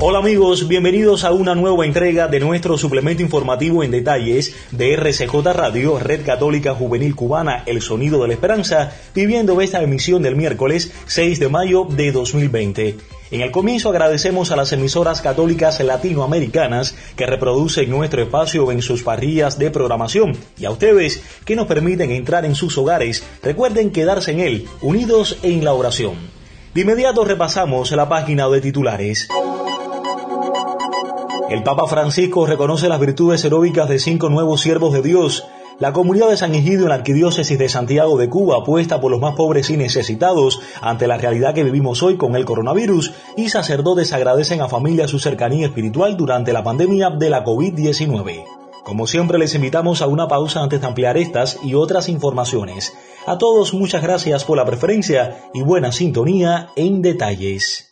Hola amigos, bienvenidos a una nueva entrega de nuestro suplemento informativo en detalles de RCJ Radio, Red Católica Juvenil Cubana, El Sonido de la Esperanza, viviendo esta emisión del miércoles 6 de mayo de 2020. En el comienzo agradecemos a las emisoras católicas latinoamericanas que reproducen nuestro espacio en sus parrillas de programación y a ustedes que nos permiten entrar en sus hogares. Recuerden quedarse en él, unidos en la oración. De inmediato repasamos la página de titulares. El Papa Francisco reconoce las virtudes heroicas de cinco nuevos siervos de Dios. La comunidad de San Egidio en la Arquidiócesis de Santiago de Cuba apuesta por los más pobres y necesitados ante la realidad que vivimos hoy con el coronavirus y sacerdotes agradecen a familia su cercanía espiritual durante la pandemia de la COVID-19. Como siempre les invitamos a una pausa antes de ampliar estas y otras informaciones. A todos muchas gracias por la preferencia y buena sintonía en detalles.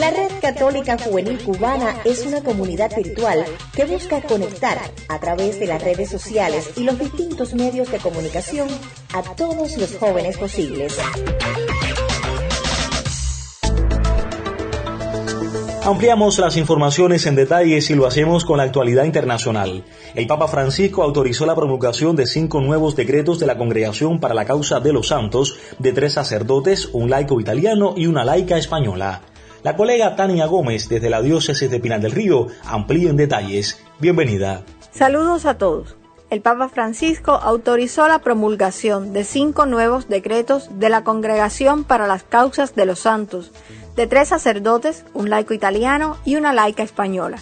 La Red Católica Juvenil Cubana es una comunidad virtual que busca conectar a través de las redes sociales y los distintos medios de comunicación a todos los jóvenes posibles. Ampliamos las informaciones en detalles y lo hacemos con la actualidad internacional. El Papa Francisco autorizó la promulgación de cinco nuevos decretos de la Congregación para la Causa de los Santos de tres sacerdotes, un laico italiano y una laica española. La colega Tania Gómez desde la diócesis de Pinar del Río amplía en detalles. Bienvenida. Saludos a todos. El Papa Francisco autorizó la promulgación de cinco nuevos decretos de la Congregación para las Causas de los Santos, de tres sacerdotes, un laico italiano y una laica española.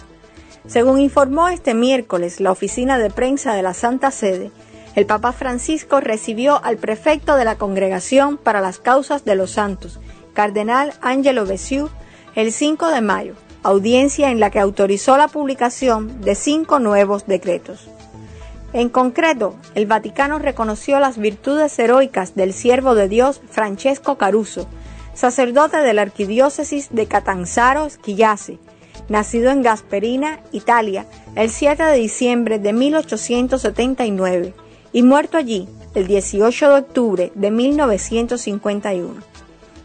Según informó este miércoles la oficina de prensa de la Santa Sede, el Papa Francisco recibió al prefecto de la Congregación para las Causas de los Santos, Cardenal Angelo Bessiou, el 5 de mayo, audiencia en la que autorizó la publicación de cinco nuevos decretos. En concreto, el Vaticano reconoció las virtudes heroicas del siervo de Dios Francesco Caruso, sacerdote de la arquidiócesis de Catanzaro Schillase, nacido en Gasperina, Italia, el 7 de diciembre de 1879 y muerto allí el 18 de octubre de 1951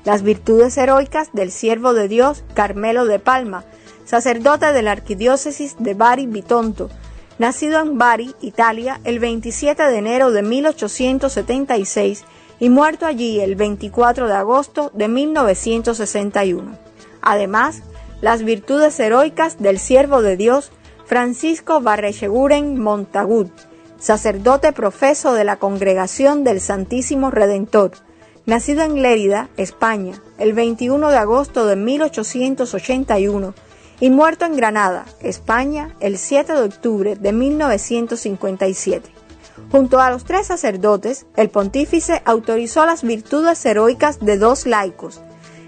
las virtudes heroicas del siervo de Dios Carmelo de Palma, sacerdote de la arquidiócesis de Bari Bitonto, nacido en Bari, Italia, el 27 de enero de 1876 y muerto allí el 24 de agosto de 1961. Además, las virtudes heroicas del siervo de Dios Francisco Barrecheguren Montagud, sacerdote profeso de la Congregación del Santísimo Redentor, Nacido en Lérida, España, el 21 de agosto de 1881 y muerto en Granada, España, el 7 de octubre de 1957. Junto a los tres sacerdotes, el pontífice autorizó las virtudes heroicas de dos laicos,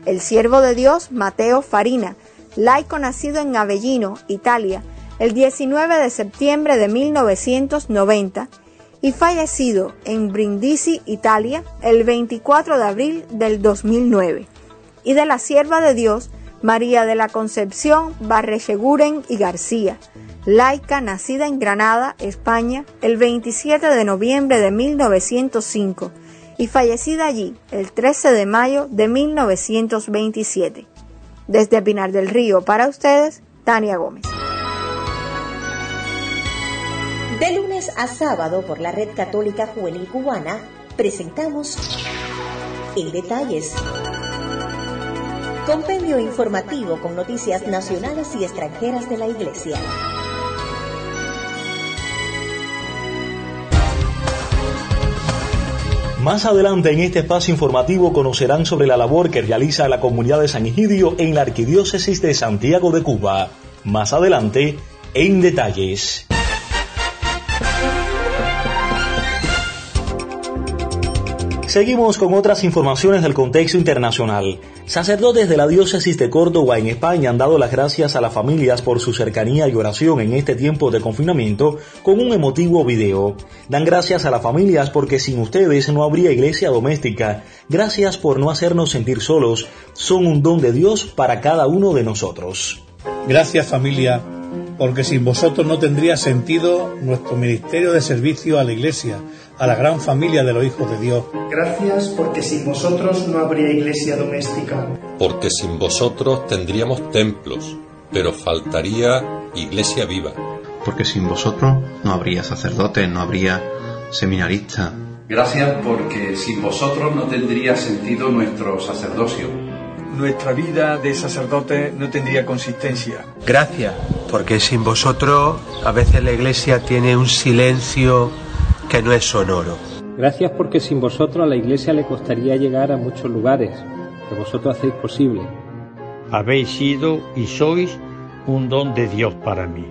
el siervo de Dios Mateo Farina, laico nacido en Avellino, Italia, el 19 de septiembre de 1990, y fallecido en Brindisi, Italia, el 24 de abril del 2009, y de la sierva de Dios María de la Concepción Barrecheguren y García, laica nacida en Granada, España, el 27 de noviembre de 1905 y fallecida allí el 13 de mayo de 1927. Desde Pinar del Río para ustedes, Tania Gómez. De lunes a sábado por la Red Católica Juvenil Cubana presentamos En Detalles. Compendio informativo con noticias nacionales y extranjeras de la Iglesia. Más adelante en este espacio informativo conocerán sobre la labor que realiza la comunidad de San Egidio en la Arquidiócesis de Santiago de Cuba. Más adelante, en detalles. Seguimos con otras informaciones del contexto internacional. Sacerdotes de la diócesis de Córdoba en España han dado las gracias a las familias por su cercanía y oración en este tiempo de confinamiento con un emotivo video. Dan gracias a las familias porque sin ustedes no habría iglesia doméstica. Gracias por no hacernos sentir solos. Son un don de Dios para cada uno de nosotros. Gracias familia, porque sin vosotros no tendría sentido nuestro ministerio de servicio a la iglesia a la gran familia de los hijos de Dios. Gracias porque sin vosotros no habría iglesia doméstica. Porque sin vosotros tendríamos templos, pero faltaría iglesia viva. Porque sin vosotros no habría sacerdotes, no habría seminaristas. Gracias porque sin vosotros no tendría sentido nuestro sacerdocio. Nuestra vida de sacerdote no tendría consistencia. Gracias porque sin vosotros a veces la iglesia tiene un silencio que no es sonoro. Gracias porque sin vosotros a la Iglesia le costaría llegar a muchos lugares, que vosotros hacéis posible. Habéis sido y sois un don de Dios para mí.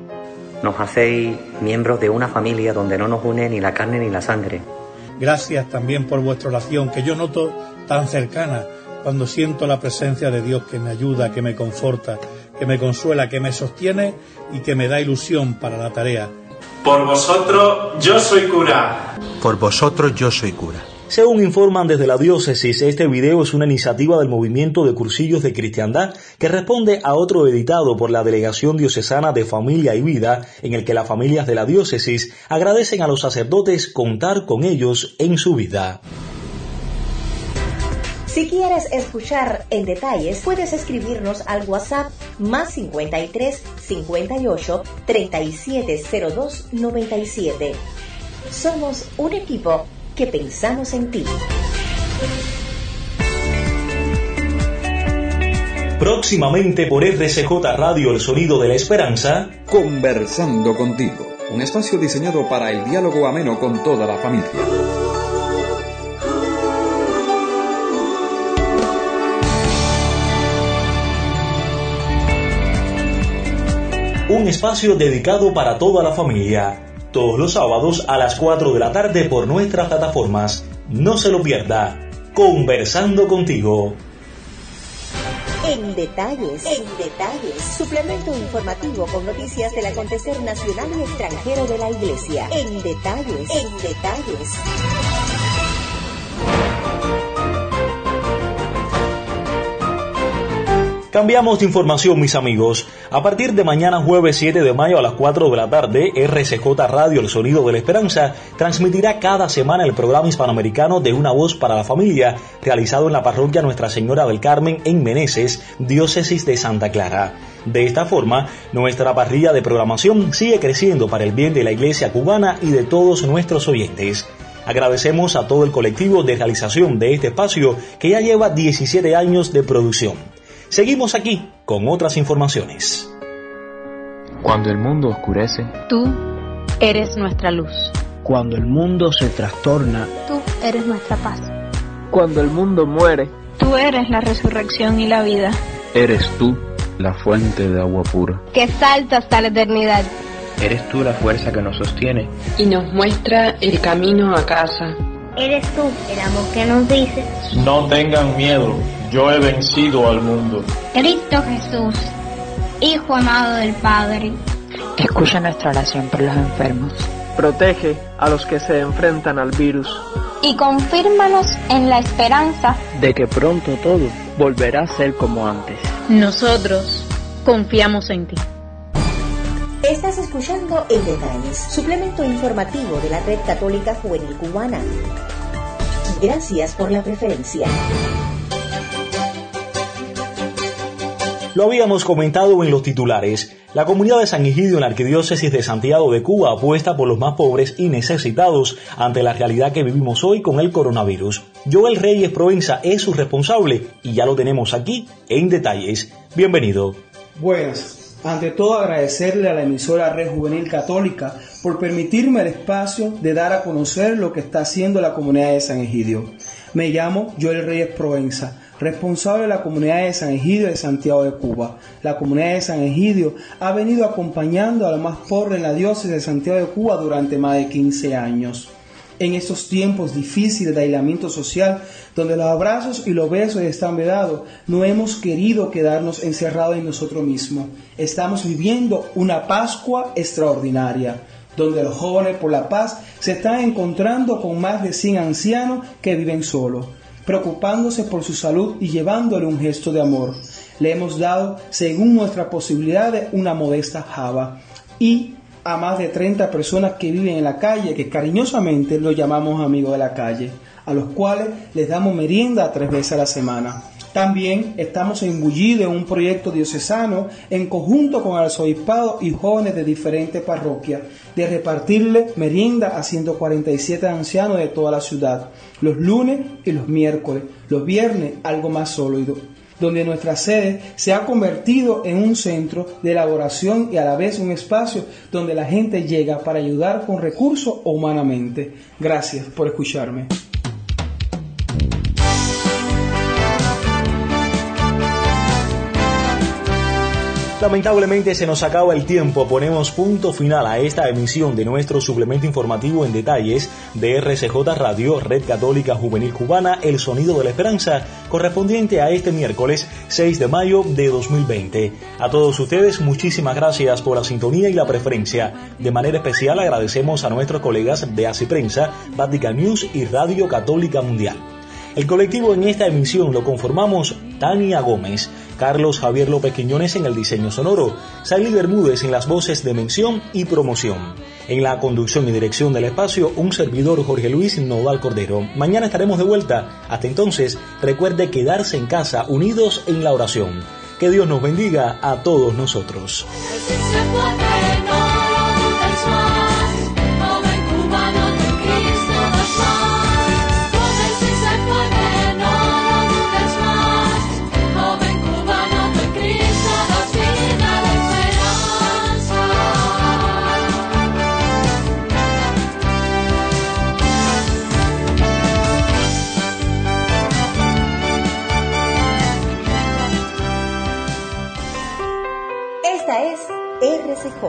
Nos hacéis miembros de una familia donde no nos une ni la carne ni la sangre. Gracias también por vuestra oración, que yo noto tan cercana cuando siento la presencia de Dios que me ayuda, que me conforta, que me consuela, que me sostiene y que me da ilusión para la tarea. Por vosotros yo soy cura. Por vosotros yo soy cura. Según informan desde la diócesis, este video es una iniciativa del movimiento de cursillos de cristiandad que responde a otro editado por la Delegación Diocesana de Familia y Vida, en el que las familias de la diócesis agradecen a los sacerdotes contar con ellos en su vida. Si quieres escuchar en detalles, puedes escribirnos al WhatsApp más 53 58 3702 97. Somos un equipo que pensamos en ti. Próximamente por RCJ Radio El Sonido de la Esperanza, Conversando contigo, un espacio diseñado para el diálogo ameno con toda la familia. Un espacio dedicado para toda la familia, todos los sábados a las 4 de la tarde por nuestras plataformas. No se lo pierda. Conversando contigo. En detalles, en detalles, suplemento informativo con noticias del acontecer nacional y extranjero de la Iglesia. En detalles, en detalles. Cambiamos de información, mis amigos. A partir de mañana jueves 7 de mayo a las 4 de la tarde, RCJ Radio El Sonido de la Esperanza transmitirá cada semana el programa hispanoamericano de Una Voz para la Familia, realizado en la parroquia Nuestra Señora del Carmen en Meneses, diócesis de Santa Clara. De esta forma, nuestra parrilla de programación sigue creciendo para el bien de la iglesia cubana y de todos nuestros oyentes. Agradecemos a todo el colectivo de realización de este espacio que ya lleva 17 años de producción. Seguimos aquí con otras informaciones. Cuando el mundo oscurece, tú eres nuestra luz. Cuando el mundo se trastorna, tú eres nuestra paz. Cuando el mundo muere, tú eres la resurrección y la vida. Eres tú la fuente de agua pura. Que salta hasta la eternidad. Eres tú la fuerza que nos sostiene y nos muestra el camino a casa. Eres tú el amor que nos dice. No tengan miedo yo he vencido al mundo. Cristo Jesús, Hijo amado del Padre. Escucha nuestra oración por los enfermos. Protege a los que se enfrentan al virus. Y confírmanos en la esperanza de que pronto todo volverá a ser como antes. Nosotros confiamos en ti. Estás escuchando En Detalles, suplemento informativo de la Red Católica Juvenil Cubana. Gracias por la preferencia. Lo habíamos comentado en los titulares. La comunidad de San Egidio en la Arquidiócesis de Santiago de Cuba apuesta por los más pobres y necesitados ante la realidad que vivimos hoy con el coronavirus. Joel Reyes Provenza es su responsable y ya lo tenemos aquí en detalles. Bienvenido. Buenas. Ante todo agradecerle a la emisora Red Juvenil Católica por permitirme el espacio de dar a conocer lo que está haciendo la comunidad de San Egidio. Me llamo Joel Reyes Provenza responsable de la comunidad de San Egidio de Santiago de Cuba. La comunidad de San Egidio ha venido acompañando a los más pobres en la diócesis de Santiago de Cuba durante más de 15 años. En estos tiempos difíciles de aislamiento social, donde los abrazos y los besos están vedados, no hemos querido quedarnos encerrados en nosotros mismos. Estamos viviendo una Pascua extraordinaria donde los jóvenes por la paz se están encontrando con más de 100 ancianos que viven solos, preocupándose por su salud y llevándole un gesto de amor. Le hemos dado, según nuestras posibilidades, una modesta java y a más de 30 personas que viven en la calle, que cariñosamente los llamamos amigos de la calle, a los cuales les damos merienda tres veces a la semana. También estamos embullidos en un proyecto diocesano en conjunto con el arzobispado y jóvenes de diferentes parroquias de repartirle merienda a 147 ancianos de toda la ciudad, los lunes y los miércoles, los viernes algo más sólido donde nuestra sede se ha convertido en un centro de elaboración y a la vez un espacio donde la gente llega para ayudar con recursos humanamente. Gracias por escucharme. Lamentablemente se nos acaba el tiempo, ponemos punto final a esta emisión de nuestro suplemento informativo en detalles de RCJ Radio, Red Católica Juvenil Cubana, El Sonido de la Esperanza, correspondiente a este miércoles 6 de mayo de 2020. A todos ustedes muchísimas gracias por la sintonía y la preferencia. De manera especial agradecemos a nuestros colegas de ACI Prensa, Vatican News y Radio Católica Mundial. El colectivo en esta emisión lo conformamos Tania Gómez, Carlos Javier López Quiñones en el diseño sonoro, Sally Bermúdez en las voces de mención y promoción. En la conducción y dirección del espacio, un servidor Jorge Luis Nodal Cordero. Mañana estaremos de vuelta. Hasta entonces, recuerde quedarse en casa unidos en la oración. Que Dios nos bendiga a todos nosotros.